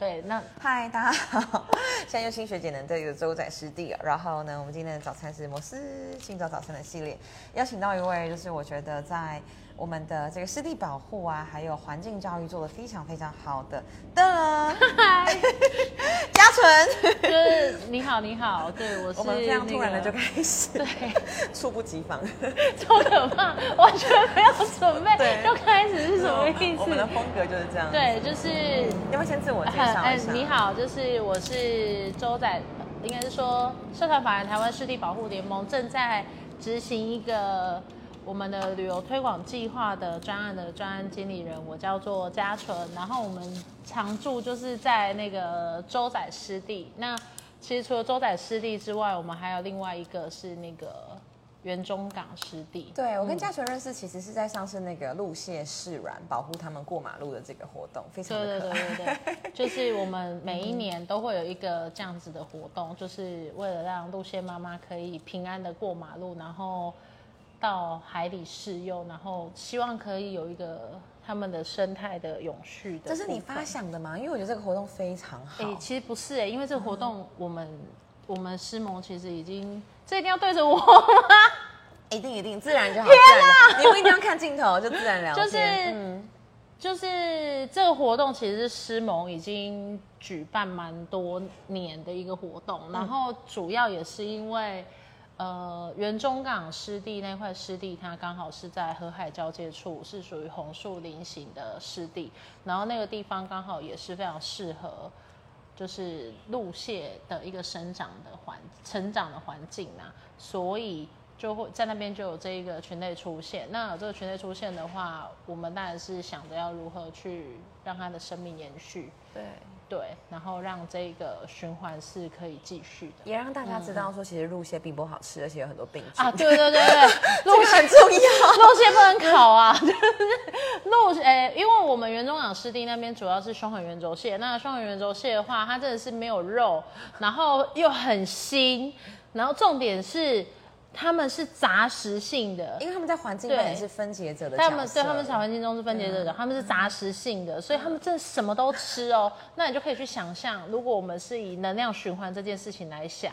对，那嗨，大家好，现在又新学姐能队的周仔师弟，然后呢，我们今天的早餐是摩斯清早早餐的系列，邀请到一位，就是我觉得在我们的这个湿地保护啊，还有环境教育做的非常非常好的。的 嘉纯，就是你好，你好，对我是 我们非常突然的就那个开始，对，猝不及防，超可怕，完全没有准备对。就开始是什么意思？我们的思？风格就是这样，，对，就是要不要先自我介绍一下？你，好，就是我是周仔，应该是说社团法人台湾湿地保护联盟正在执行一个我们的旅游推广计划的专案的专案经理人，我叫做嘉纯。然后我们常驻就是在那个周仔湿地。那其实除了周仔湿地之外，我们还有另外一个是那个园中港湿地。对我跟嘉纯认识，其实是在上次那个路蟹释软保护他们过马路的这个活动，非常对对的可爱。对对对，就是我们每一年都会有一个这样子的活动，就是为了让路线妈妈可以平安的过马路，然后到海里试用，然后希望可以有一个他们的生态的永续的。这是你发？想的吗？因为我觉得这个活动非常好。哎、其实不是哎、因为这个活动我们、我们师盟其实已经，这一定要对着我 吗？一定一定自然就好，自然就好。你不一定要看镜头，就自然聊天。就是嗯，就是这个活动其实是师盟已经举办蛮多年的一个活动，然后主要也是因为呃园中港湿地那块湿地，它刚好是在河海交界处，是属于红树林型的湿地，然后那个地方刚好也是非常适合。就是鹿蟹的一个生长的环成长的环境啊，所以就会在那边就有这一个群类出现。那有这个群类出现的话，我们当然是想着要如何去让它的生命延续，对，对，然后让这个循环是可以继续的。也让大家知道说，其实鹿蟹并不好吃，而且有很多病菌啊，对对对对，这个很重要。鹿蟹不能烤啊，就是鹿，诶、因为我们园中港湿地那边主要是双环圆轴蟹，那双环圆轴蟹的话，它真的是没有肉，然后又很腥，然后重点是它们是杂食性的，因为他们在环境对扮演是分解者的。他们对他们在环境中是分解者的，他们是杂食性的，所以他们真的什么都吃哦。那你就可以去想象，如果我们是以能量循环这件事情来想，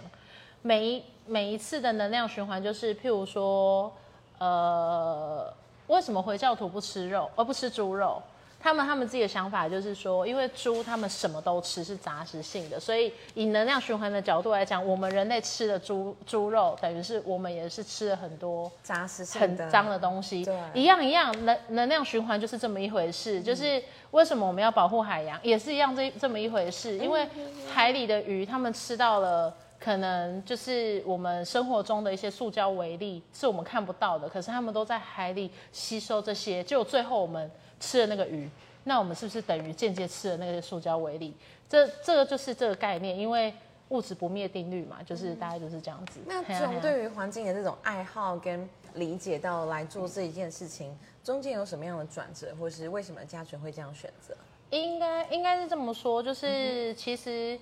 每一每一次的能量循环，就是譬如说，呃，为什么回教徒不吃肉，而不吃猪肉？他们他们自己的想法就是说，因为猪他们什么都吃，是杂食性的，所以以能量循环的角度来讲，我们人类吃的猪猪肉，等于是我们也是吃了很多杂食性很脏的东西对，一样一样，能能量循环就是这么一回事。就是为什么我们要保护海洋，也是一样这这么一回事。因为海里的鱼，它们吃到了可能就是我们生活中的一些塑胶微粒，是我们看不到的，可是他们都在海里吸收这些，就最后我们吃了那个鱼，那我们是不是等于间接吃了那个塑胶微粒？这这个就是这个概念，因为物质不灭定律嘛，就是大概就是这样子。那从对于环境的这种爱好跟理解到来做这一件事情，中间有什么样的转折，或是为什么家纯会这样选择？应该应该是这么说，就是其实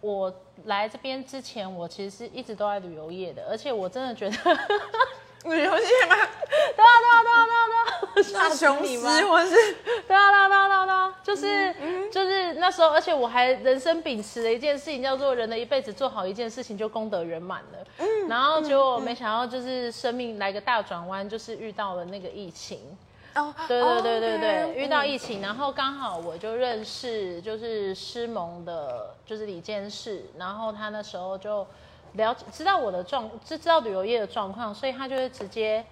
我来这边之前，我其实是一直都在旅游业的，而且我真的觉得，旅游业吗？对啊对啊对啊对啊，大雄你吗？狮，或是对啊对啊对啊对啊对啊，就是就是那时候，而且我还人生秉持了一件事情，叫做人的一辈子做好一件事情就功德圆满了。然后结果没想到就是生命来个大转弯，就是遇到了那个疫情。哦，对对对对哦对遇到嗯疫情，然后刚好我就认识就是师盟的，就是李监事，然后他那时候就了解知道我的状，就知道旅游业的状况，所以他就会直接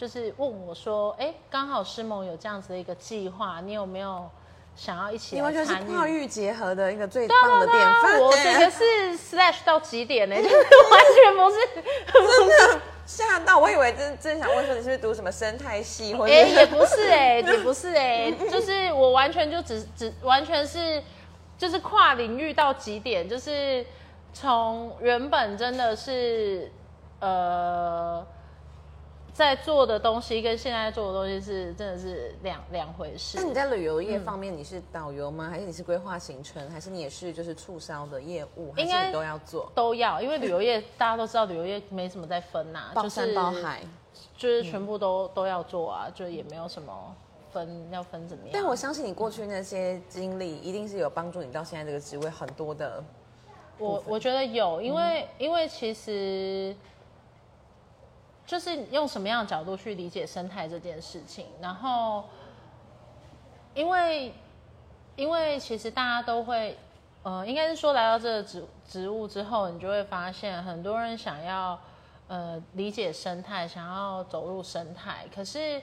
就是问我说，哎，刚好师盟有这样子的一个计划，你有没有想要一起你完全是？跨域结合的一个最棒的典范。我这个是 slash 到极点呢，就是 完全不是真的吓到，我以为真真想问说你是不是读什么生态系，或者哎、也不是哎、也不是哎、就是我完全就只只完全是就是跨领域到极点，就是从原本真的是呃在做的东西跟现在做的东西是真的是两两回事那。你在旅游业方面，你是导游吗？还是你是规划行程？还是你也是就是促销的业务？还应该是你都要做？都要，因为旅游业大家都知道，旅游业没什么在分呐、包就是山包海，就是全部都、都要做啊，就也没有什么分要分怎么样。但我相信你过去那些经历，一定是有帮助你到现在这个职位很多的。我我觉得有，因为、因为其实就是用什么样的角度去理解生态这件事情，然后因为因为其实大家都会，呃，应该是说来到这个植植物之后，你就会发现很多人想要呃理解生态，想要走入生态，可是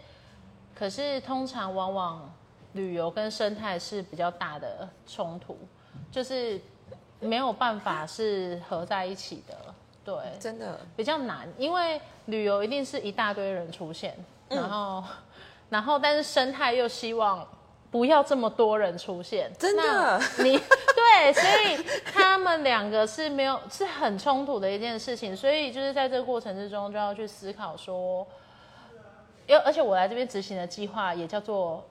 可是通常往往旅游跟生态是比较大的冲突，就是没有办法是合在一起的，对，真的，比较难，因为旅游一定是一大堆人出现，然后，然后但是生态又希望不要这么多人出现，真的。那你 对，所以他们两个是没有是很冲突的一件事情，所以就是在这个过程之中就要去思考说，因为而且我来这边执行的计划也叫做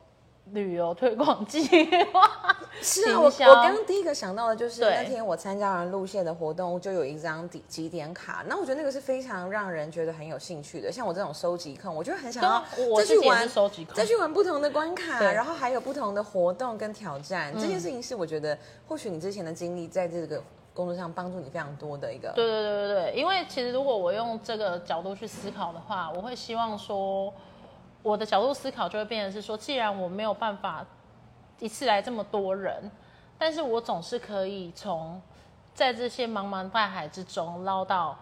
旅游推广计划，是啊，我我刚刚第一个想到的就是那天我参加完路线的活动，就有一张几几点卡，那我觉得那个是非常让人觉得很有兴趣的。像我这种收集控，我就很想要 再去玩收集控再去玩不同的关卡，然后还有不同的活动跟挑战。这件事情是我觉得或许你之前的经历在这个工作上帮助你非常多的一个。对对对对对，因为其实如果我用这个角度去思考的话，我会希望说，我的角度思考就会变成是说，既然我没有办法一次来这么多人，但是我总是可以从在这些茫茫大海之中捞到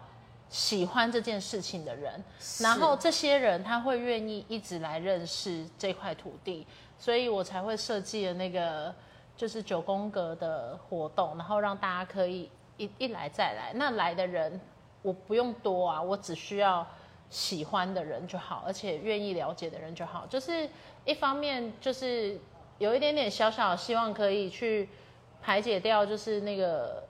喜欢这件事情的人，然后这些人他会愿意一直来认识这块土地，所以我才会设计了那个就是九宫格的活动，然后让大家可以一一来再来。那来的人我不用多啊，我只需要喜欢的人就好，而且愿意了解的人就好。就是一方面就是有一点点小小希望可以去排解掉，就是那个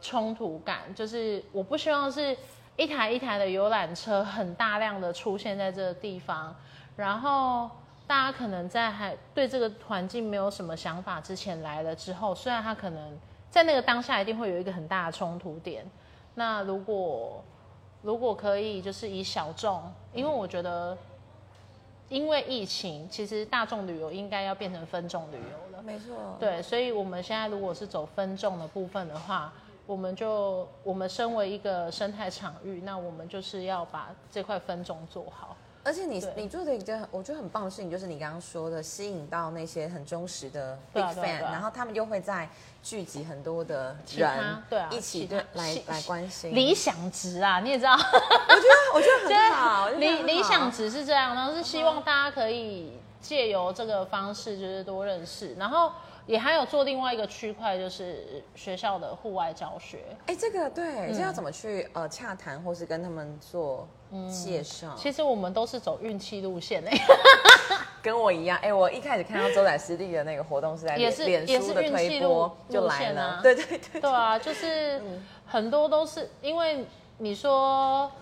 冲突感，就是我不希望是一台一台的游览车很大量的出现在这个地方，然后大家可能在还对这个环境没有什么想法之前来了之后，虽然他可能在那个当下一定会有一个很大的冲突点，那如果如果可以就是以小众，因为我觉得因为疫情，其实大众旅游应该要变成分众旅游了。没错，对，所以我们现在如果是走分众的部分的话，我们就我们身为一个生态场域，那我们就是要把这块分众做好。而且你你做的一个我觉得很棒的事情，就是你刚刚说的，吸引到那些很忠实的 big fan，、然后他们又会在聚集很多的人，对啊一起对来来关心。理想值啊，你也知道，我觉得我觉得很好，理理想值是这样，然后是希望大家可以借由这个方式，就是多认识，然后也还有做另外一个区块，就是学校的户外教学。哎，这个对，嗯。这要怎么去呃洽谈，或是跟他们做介绍？其实我们都是走运气路线。诶、跟我一样，哎，我一开始看到周仔师弟的那个活动是在脸也是脸书的也是运气推播路就来了，对对 对，对。啊，就是很多都是因为你说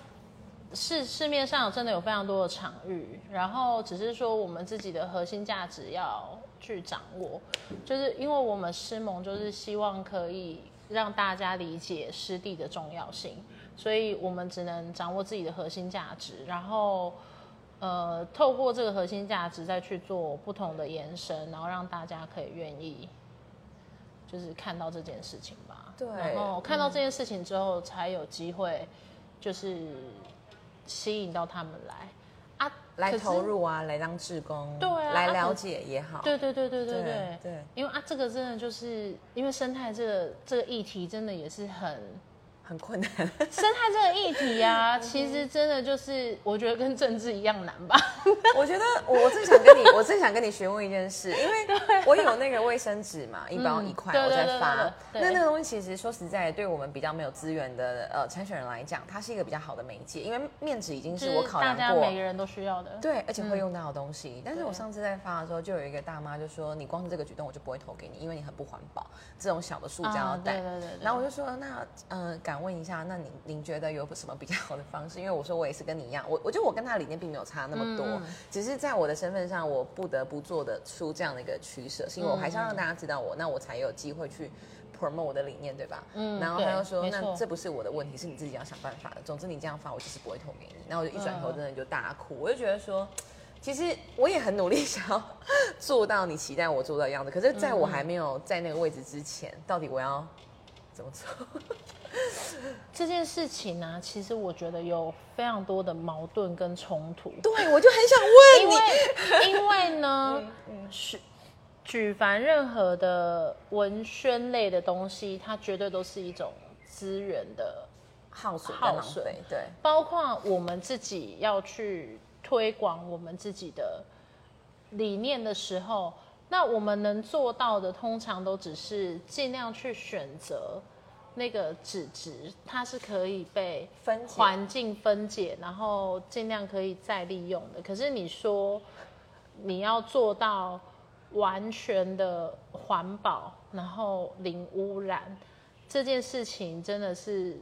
市市面上真的有非常多的场域，然后只是说我们自己的核心价值要去掌握，就是因为我们师盟就是希望可以让大家理解师地的重要性，所以我们只能掌握自己的核心价值，然后。呃，透过这个核心价值再去做不同的延伸，然后让大家可以愿意，就是看到这件事情吧。对然后看到这件事情之后，才有机会就是吸引到他们来啊，来投入啊，来当志工，对，来了解也好，对对对对对对对，因为啊，这个真的就是因为生态这个这个议题真的也是很。很困难。生态这个议题啊，其实真的就是我觉得跟政治一样难吧。我觉得我我正想跟你，我正想跟你询问一件事，因为我有那个卫生纸嘛，一包一块，我在发。那那个东西其实说实在，对我们比较没有资源的呃参选人来讲，它是一个比较好的媒介，因为面纸已经是我考量过家每个。人都需要的。对，而且会用到的东西。但是我上次在发的时候，就有一个大妈就说：“你光是这个举动，我就不会投给你，因为你很不环保，这种小的塑胶啊袋。对对对对然后我就说：“那呃，敢问一下，那您您觉得有什么比较好的方式？因为我说我也是跟你一样，我我觉得我跟他理念并没有差那么多，嗯只是在我的身份上，我不得不做的出这样的一个取舍，是因为我还是要让大家知道我，那我才有机会去 promote 我的理念，对吧？嗯然后他对又说，那这不是我的问题，是你自己要想办法的。总之你这样发，我就是不会投给你。然后我就一转头嗯真的就大哭，我就觉得说。其实我也很努力想要做到你期待我做到的样子，可是在我还没有在那个位置之前，到底我要怎么做？这件事情呢、其实我觉得有非常多的矛盾跟冲突。对，我就很想问因你，为因为呢，是举凡任何的文宣类的东西，它绝对都是一种资源的，耗损耗损跟浪费，对，包括我们自己要去推广我们自己的理念的时候，那我们能做到的，通常都只是尽量去选择那个纸质，它是可以被分环境分解，然后尽量可以再利用的。可是你说你要做到完全的环保，然后零污染，这件事情真的是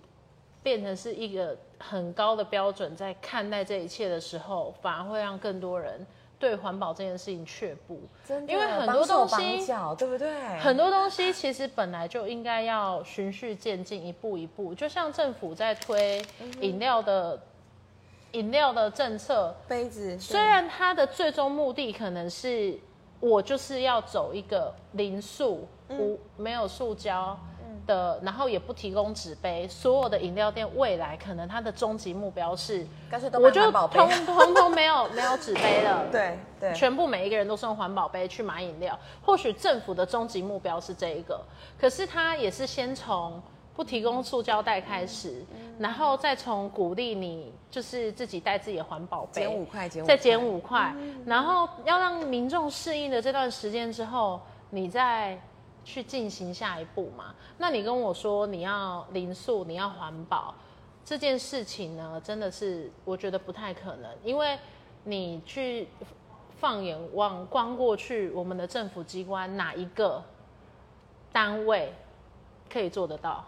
变成是一个很高的标准，在看待这一切的时候，反而会让更多人对环保这件事情却步。真的因为很多东西对不对？很多东西其实本来就应该要循序渐进，一步一步。就像政府在推饮料的饮料的政策，杯子，虽然它的最终目的可能是我就是要走一个零塑、无没有塑胶的，然后也不提供纸杯，所有的饮料店未来可能它的终极目标是，干脆都我就通 通通没有没有纸杯了，对对，全部每一个人都是用环保杯去买饮料。或许政府的终极目标是这一个，可是它也是先从不提供塑胶袋开始，然后再从鼓励你就是自己带自己的环保杯，减五块，减，再减，五块，然后要让民众适应的这段时间之后，你再去进行下一步嘛。那你跟我说你要零塑，你要环保这件事情呢，真的是我觉得不太可能，因为你去放眼望光过去，我们的政府机关哪一个单位可以做得到？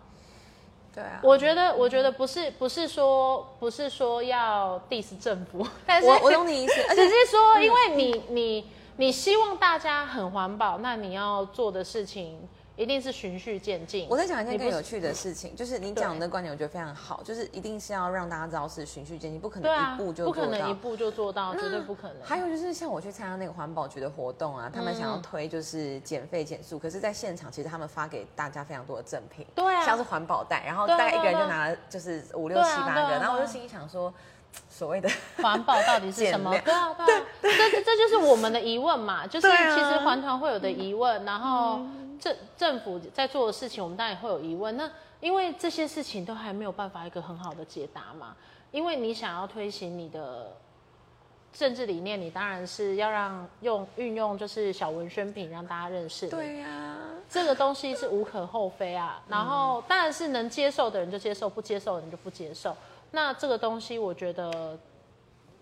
对啊，我觉得，我觉得不是不是说不是说要 diss 政府，但是我我懂你意思，只是说，因为你你你希望大家很环保，那你要做的事情一定是循序渐进。我再讲一件更有趣的事情，就是你讲的观点，我觉得非常好，就是一定是要让大家知道是循序渐进，不可能一步就不做到。可能一步就做到，绝对不可能。还有就是像我去参加那个环保局的活动啊，他们想嗯要推就是减费减速，可是在现场其实他们发给大家非常多的赠品，对啊像是环保袋，然后对啊大概一个人就拿了就是五六七八个，然后我就心里想说，所谓的 环保到底是什么？减对啊，对啊，这这这就是我们的疑问嘛，就是其实环团会有的疑问，然后政政府在做的事情，我们当然也会有疑问。那因为这些事情都还没有办法一个很好的解答嘛，因为你想要推行你的政治理念，你当然是要让用运用就是小文宣品让大家认识你。对呀、这个东西是无可厚非啊。然后当然是能接受的人就接受，不接受的人就不接受。那这个东西，我觉得，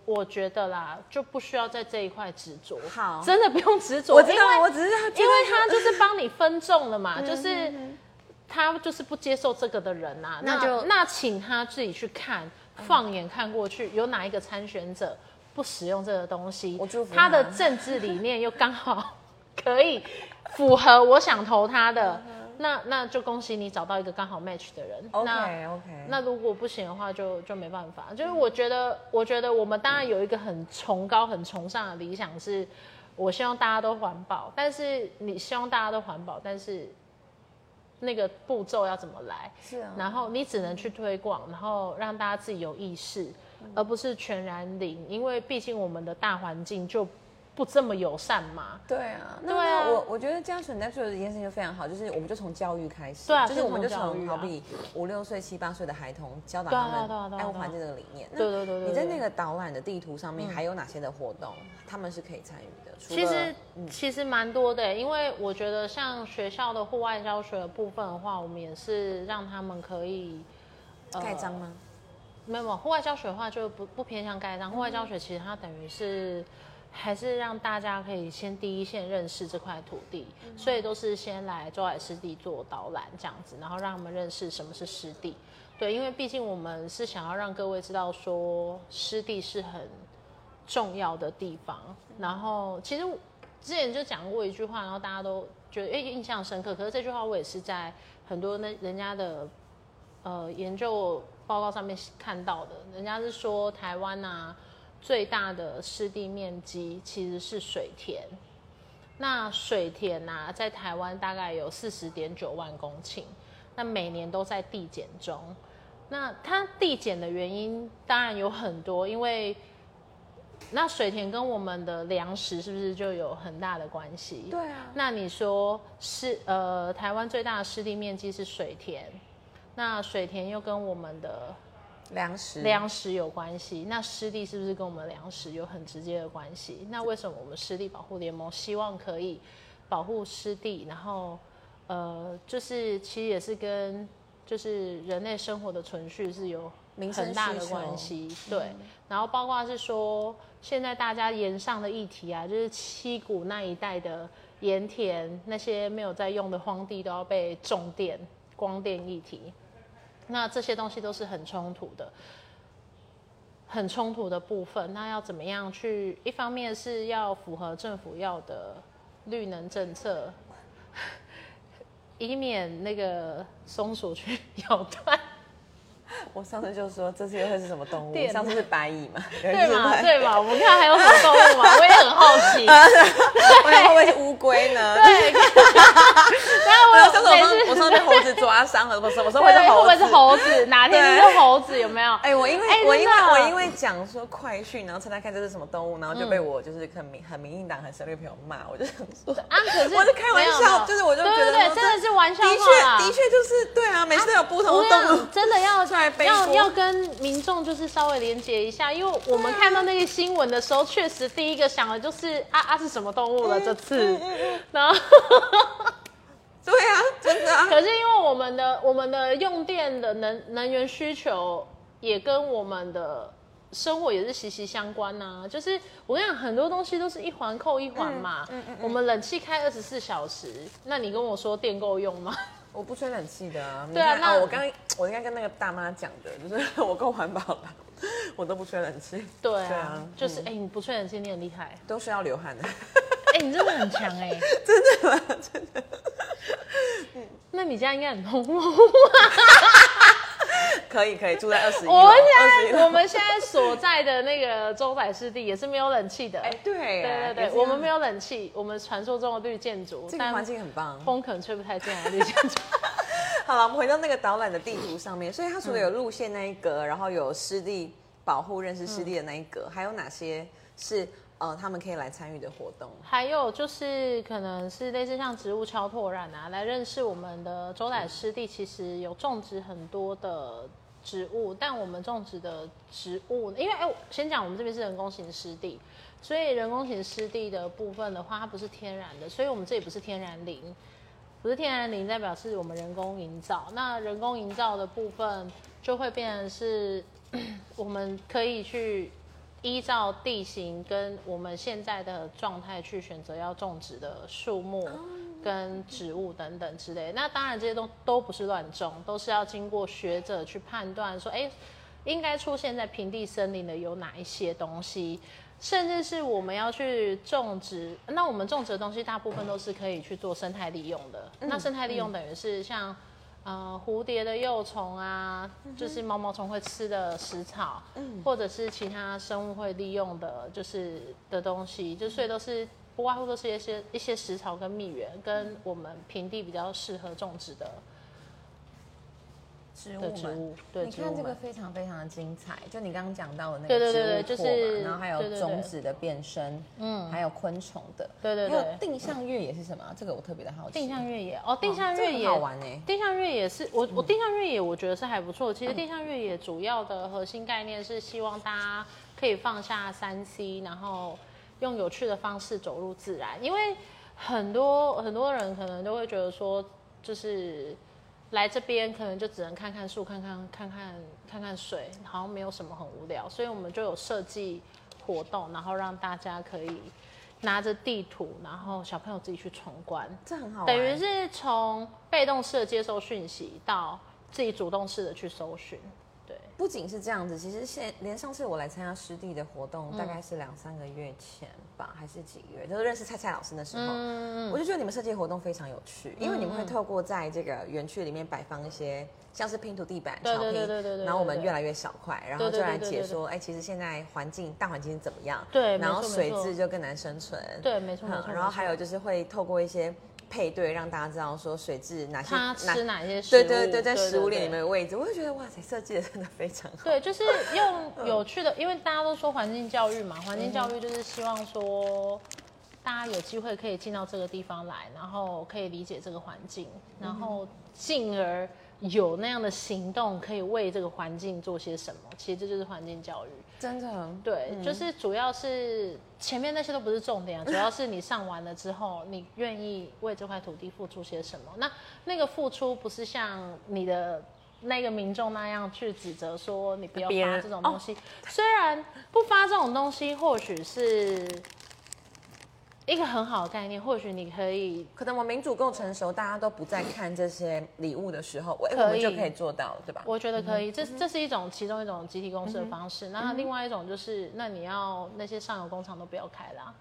我觉得啦，就不需要在这一块执着。好真的不用执着。我知道，我只是因为他就是帮你分众了嗯嘛，就是他就是不接受这个的人呐、那就那请他自己去看，放眼看过去，有哪一个参选者不使用这个东西我祝福？他的政治理念又刚好 可以符合我想投他的，那那就恭喜你找到一个刚好 match 的人。那 OK OK，那如果不行的话就，就没办法。就是我觉得，我觉得我们当然有一个很崇高、很崇尚的理想，是我希望大家都环保。但是你希望大家都环保，但是那个步骤要怎么来？是啊，然后你只能去推广，然后让大家自己有意识，而不是全然零。因为毕竟我们的大环境就不这么友善嘛。对啊，那对啊我我觉得嘉纯在做的一件事情就非常好，就是我们就从教育开始，对啊就是我们就先从好比五六岁、七八岁的孩童教导他们爱护环境这个理念。那对对对对对你在那个导览的地图上面还有哪些的活动，他们是可以参与的？其实嗯其实蛮多的，因为我觉得像学校的户外教学的部分的话，我们也是让他们可以呃盖章吗？没有没有，户外教学的话就不不偏向盖章。户外教学其实它等于是还是让大家可以先第一线认识这块土地，所以都是先来周海湿地做导览这样子，然后让他们认识什么是湿地。对，因为毕竟我们是想要让各位知道说湿地是很重要的地方。然后其实之前就讲过一句话，然后大家都觉得诶印象深刻。可是这句话我也是在很多那人家的呃研究报告上面看到的，人家是说台湾啊最大的湿地面积其实是水田。那水田呐、在台湾大概有四十点九万公顷，那每年都在递减中。那它递减的原因当然有很多，因为那水田跟我们的粮食是不是就有很大的关系？对啊，那你说是呃，台湾最大的湿地面积是水田，那水田又跟我们的粮食。粮食有关系，那湿地是不是跟我们粮食有很直接的关系？那为什么我们湿地保护联盟希望可以保护湿地，然后呃，就是其实也是跟就是人类生活的存续是有很大的关系，对。然后包括是说，现在大家沿上的议题啊，就是七股那一带的盐田，那些没有在用的荒地都要被种电、光电议题，那这些东西都是很冲突的。很冲突的部分，那要怎么样去？一方面是要符合政府要的绿能政策，以免那个松鼠去 咬断。我上次就说这次又会是什么动物？电上次是白蚁嘛？对嘛？对嘛？我们看还有什么动物嘛？我也很好奇。我想会不会是乌龟呢？对，然后对啊，上次我我每次上我上次被猴子抓伤了，我什么时候会是猴子？不会是猴子？哪天就是猴子？有没有？哎、我因为、哎我因为我因为讲说快讯，然后猜猜看这是什么动物，然后就被我就是很民很民进党很深绿朋友骂，我就想说，啊，可是我是开玩笑，有就是我就觉对对对，真的是玩笑的确的确就是对啊，每次都有不同我的动物真的要出来背要要跟民众就是稍微连接一下，因为我们看到那个新闻的时候，确实第一个想的就是啊啊是什么动物了这次，然后 对啊，真的啊，可是因为我们的我们的用电的能能源需求也跟我们的生活也是息息相关呐、就是我跟你讲，很多东西都是一环扣一环嘛。我们冷气开二十四小时，那你跟我说电够用吗？我不吹冷气的啊。对啊那哦，我刚刚我应该跟那个大妈讲的，就是 我够环保了，我都不吹冷气，对啊，对啊就是哎、你不吹冷气你很厉害，都是要流汗的。哎、你真的很强哎、真的吗？真的。那你家应该很通风。可以可以，住在二十一。我们21楼现在我们现在所在的那个周仔湿地也是没有冷气的。哎，对对对我们没有冷气，我们传说中的绿建筑，这个环境很棒。风可能吹不太进来绿建筑。好了，我们回到那个导览的地图上面，所以它除了有路线那一格，然后有湿地保护、认识湿地的那一格，还有哪些是呃他们可以来参与的活动？还有就是可能是类似像植物超拓染啊，来认识我们的周仔湿地，其实有种植很多的植物，但我们种植的植物，因为哎，我先讲我们这边是人工型湿地，所以人工型湿地的部分的话，它不是天然的，所以我们这里不是天然林，不是天然林，代表是我们人工营造。那人工营造的部分就会变成是 我们可以去依照地形跟我们现在的状态去选择要种植的树木跟植物等等之类。那当然这些都都不是乱种，都是要经过学者去判断说，哎，应该出现在平地森林的有哪一些东西。甚至是我们要去种植，那我们种植的东西大部分都是可以去做生态利用的。那生态利用等于是像呃蝴蝶的幼虫啊，就是毛毛虫会吃的食草，或者是其他生物会利用的，就是的东西，就所以都是不外乎都是一些一些食草跟蜜源，跟我们平地比较适合种植的植物植物，对你看这个。非常非常的精彩，就你刚刚讲到的那个对对植物对对就拓嘛是然后还有种子的变身，嗯还有昆虫的，对对还有对定向越野是什么？这个我特别的好奇。定向越野哦，定向这个越野、很好玩哎。定向越野是我我定向越野，我觉得是还不错。其实定向越野主要的核心概念是希望大家可以放下三 C，然后用有趣的方式走入自然。因为很多很多人可能都会觉得说，就是来这边可能就只能看看树、看看看看看看水，好像没有什么很无聊。所以我们就有设计活动，然后让大家可以拿着地图，然后小朋友自己去闯关。这很好，等于是从被动式的接受讯息到自己主动式的去搜寻，对，不仅是这样子，其实现连上次我来参加师弟的活动，嗯大概是两三个月前吧，还是几个月，就是认识蔡蔡老师的时候，嗯我就觉得你们设计活动非常有趣，因为你们会透过在这个园区里面摆放一些像是拼图地板、然后我们越来越小块，然后就来解说，哎，其实现在环境大环境是怎么样，对然后水质就更难生存，对，没错没嗯错。然后还有就是会透过一些配对，让大家知道说水质哪些他吃哪些食物，对对对，在食物链里面的位置，我就觉得哇塞，设计的真的非常好。对，就是用有趣的，因为大家都说环境教育嘛，环境教嗯育就是希望说大家有机会可以进到这个地方来，然后可以理解这个环境，然嗯后进而有那样的行动，可以为这个环境做些什么。其实这就是环境教育。真的，对，就是主要是前面那些都不是重点啊，主要是你上完了之后，你愿意为这块土地付出些什么。那那个付出不是像你的那个民众那样去指责说你不要发这种东西，虽然不发这种东西或许是一个很好的概念，或许你可以可能我民主够成熟，大家都不再看这些礼物的时候，我们就可以做到，对吧？我觉得可以，这这是一种其中一种集体公司的方式。那另外一种就是，那你要那些上游工厂都不要开啦。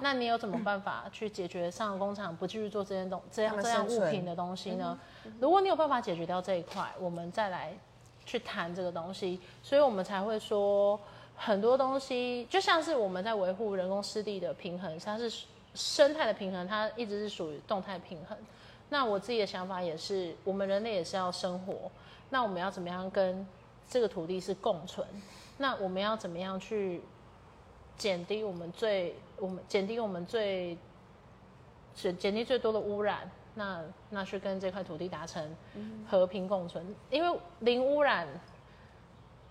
那你有什么办法去解决上游工厂不继续做这些东这他样这样物品的东西呢？如果你有办法解决掉这一块，我们再来去谈这个东西。所以我们才会说，很多东西就像是我们在维护人工湿地的平衡，它是生态的平衡，它一直是属于动态平衡。那我自己的想法也是，我们人类也是要生活，那我们要怎么样跟这个土地是共存？那我们要怎么样去减低我们最我们减低我们最减减低最多的污染？那那去跟这块土地达成和平共存，因为零污染，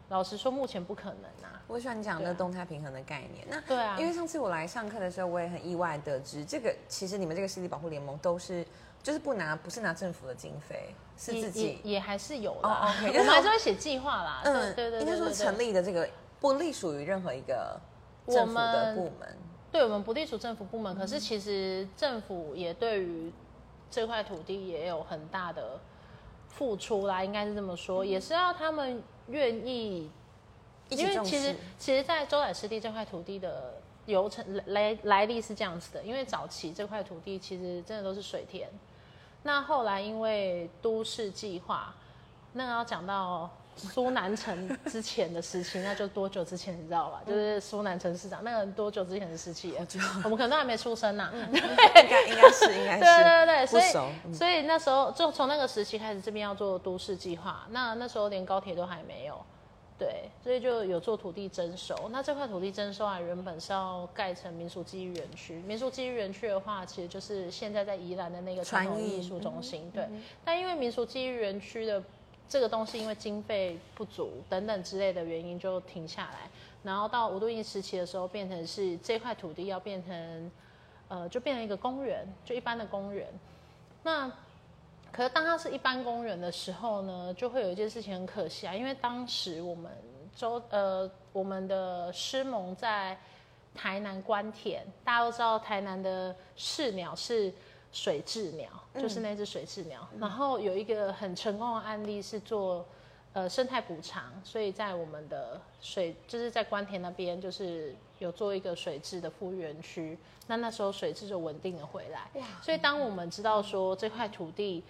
老实说目前不可能啊。我喜欢你讲对啊的动态平衡的概念。那对啊，因为上次我来上课的时候，我也很意外得知，这个其实你们这个湿地保护联盟都是就是不拿不是拿政府的经费，是自己也也还是有哦啦，，OK，我就是们还是会写计划啦。对对对，应该说成立的这个不隶属于任何一个政府的部门。对我们不隶属政府部门，可是其实政府也对于这块土地也有很大的付出啦，应该是这么说，也是要他们愿意，因为其实其实，在周仔湿地这块土地的流程来来历是这样子的，因为早期这块土地其实真的都是水田，那后来因为都市计划，那个要讲到苏南城之前的时期，那就多久之前你知道吧？就是苏南城市长那个多久之前的事情了？我们可能都还没出生 呐、应该应该是应该是对对对，所以所以那时候就从那个时期开始，这边要做都市计划，那那时候连高铁都还没有，对，所以就有做土地征收。那这块土地征收啊，原本是要盖成民俗记忆园区。民俗记忆园区的话，其实就是现在在宜兰的那个传统艺术中心，对。但因为民俗记忆园区的这个东西，因为经费不足等等之类的原因，就停下来。然后到五度印时期的时候，变成是这块土地要变成，呃，就变成一个公园，就一般的公园。那可是当它是一般公园的时候呢，就会有一件事情很可惜啊，因为当时我们周呃我们的师盟在台南关田，大家都知道台南的市鸟是水雉鸟，就是那只水雉鸟。然后有一个很成功的案例是做呃生态补偿，所以在我们的水就是在关田那边就是有做一个水质的复原区，那那时候水质就稳定了回来。所以当我们知道说这块土地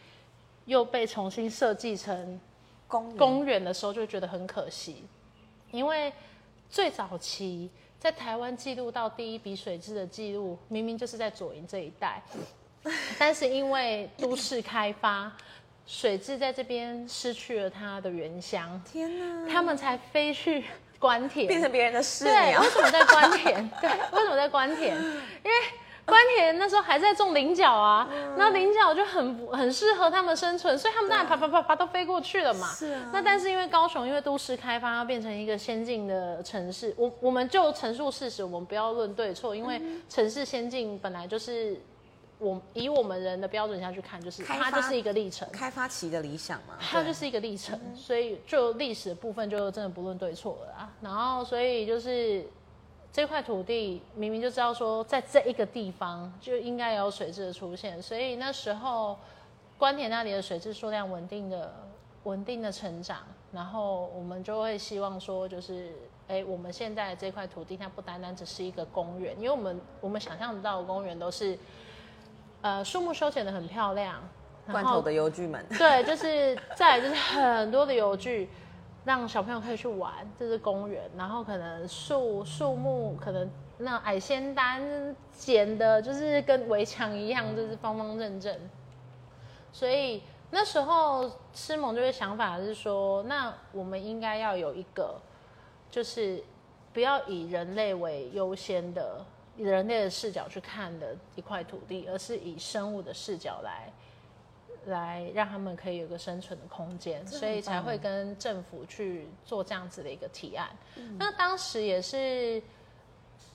又被重新设计成公园。公园的时候，就会觉得很可惜，因为最早期在台湾记录到第一笔水质的记录，明明就是在左营这一带，但是因为都市开发，水质在这边失去了它的原乡，天哪，他们才飞去关田，变成别人的事对，为，什么在关田？对，为什么在关田？因为关田那时候还在种菱角啊，那菱角就很不很适合他们生存，所以他们当然啪啪啪啪都飞过去了嘛。是啊那但是因为高雄因为都市开发要变成一个先进的城市，我我们就陈述事实，我们不要论对错，因为城市先进本来就是我以我们人的标准下去看，就是它就是一个历程。开发期的理想嘛，它就是一个历程，所以就历史的部分就真的不论对错了啦。然后所以就是这块土地明明就知道说在这一个地方就应该有水质的出现，所以那时候关田那里的水质数量稳定的稳定的成长，然后我们就会希望说，就是哎，我们现在这块土地它不单单只是一个公园，因为我们我们想象得到的公园都是呃树木修剪的很漂亮，罐头的邮具们，对，就是再来就是很多的邮具。让小朋友可以去玩，这是公园，然后可能树树木，可能那矮仙丹剪的，就是跟围墙一样，就是方方正正。所以那时候师萌就会想法是说，那我们应该要有一个，就是不要以人类为优先的，以人类的视角去看的一块土地，而是以生物的视角来。来让他们可以有个生存的空间，所以才会跟政府去做这样子的一个提案。那当时也是，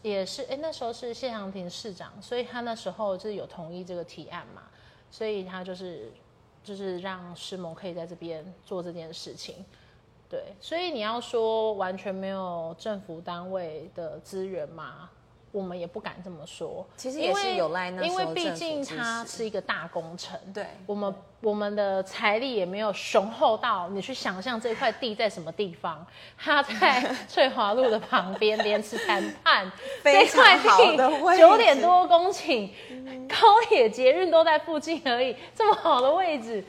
也是，哎，那时候是谢长廷市长，所以他那时候就是有同意这个提案嘛，所以他就是就是让师盟可以在这边做这件事情。对，所以你要说完全没有政府单位的资源嘛？我们也不敢这么说，其实也是有赖那因为毕竟它是一个大工程，对，我们我们的财力也没有雄厚到你去想象这块地在什么地方，它在 翠华路的旁边，莲池潭畔，非常好的位置，九点多公顷，高铁捷运都在附近而已，这么好的位置，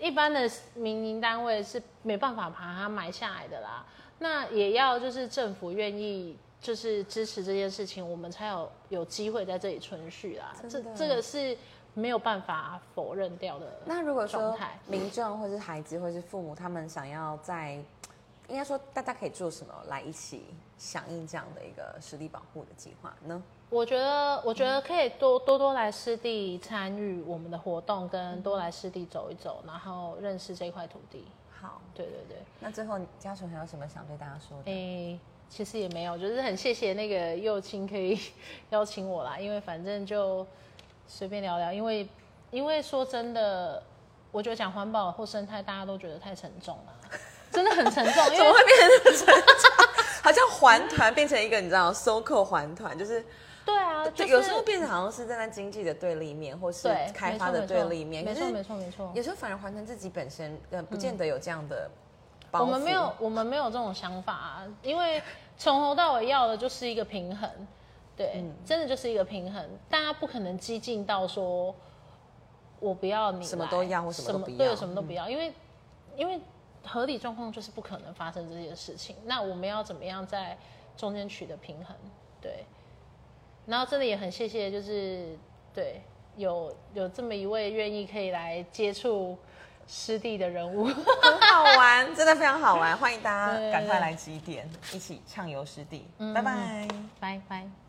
一般的民营单位是没办法把它买下来的啦，那也要就是政府愿意。就是支持这件事情，我们才有有机会在这里存续啦。这这个是没有办法否认掉的。那如果说民众或是孩子或是父母，他们想要在，应该说大家可以做什么来一起响应这样的一个湿地保护的计划呢？我觉得，我觉得可以多多多来湿地参与我们的活动，跟多来湿地走一走，然后认识这块土地。好，对对对。那最后嘉纯还有什么想对大家说的？诶。其实也没有，就是很谢谢那个幼青可以邀请我啦，因为反正就随便聊聊，因为因为说真的，我觉得讲环保或生态，大家都觉得太沉重了，真的很沉重，怎么会变成沉重？好像环团变成一个你知道收购环团，就是对啊，有时候变成好像是站在经济的对立面，或是开发的对立面，没错没错没错，有时候反而环团自己本身呃不见得有这样的。我们没有，我们没有这种想法，因为 从头到尾要的就是一个平衡，对，真的就是一个平衡。大家不可能激进到说，我不要你什么都要，或什么都不要，对，什么都不要，因为因为合理状况就是不可能发生这些事情。那我们要怎么样在中间取得平衡？对，然后真的也很谢谢，就是对，有有这么一位愿意可以来接触。湿地的人物。很好玩，真的非常好玩，欢迎大家赶快来几点一起畅游湿地，拜拜，拜拜。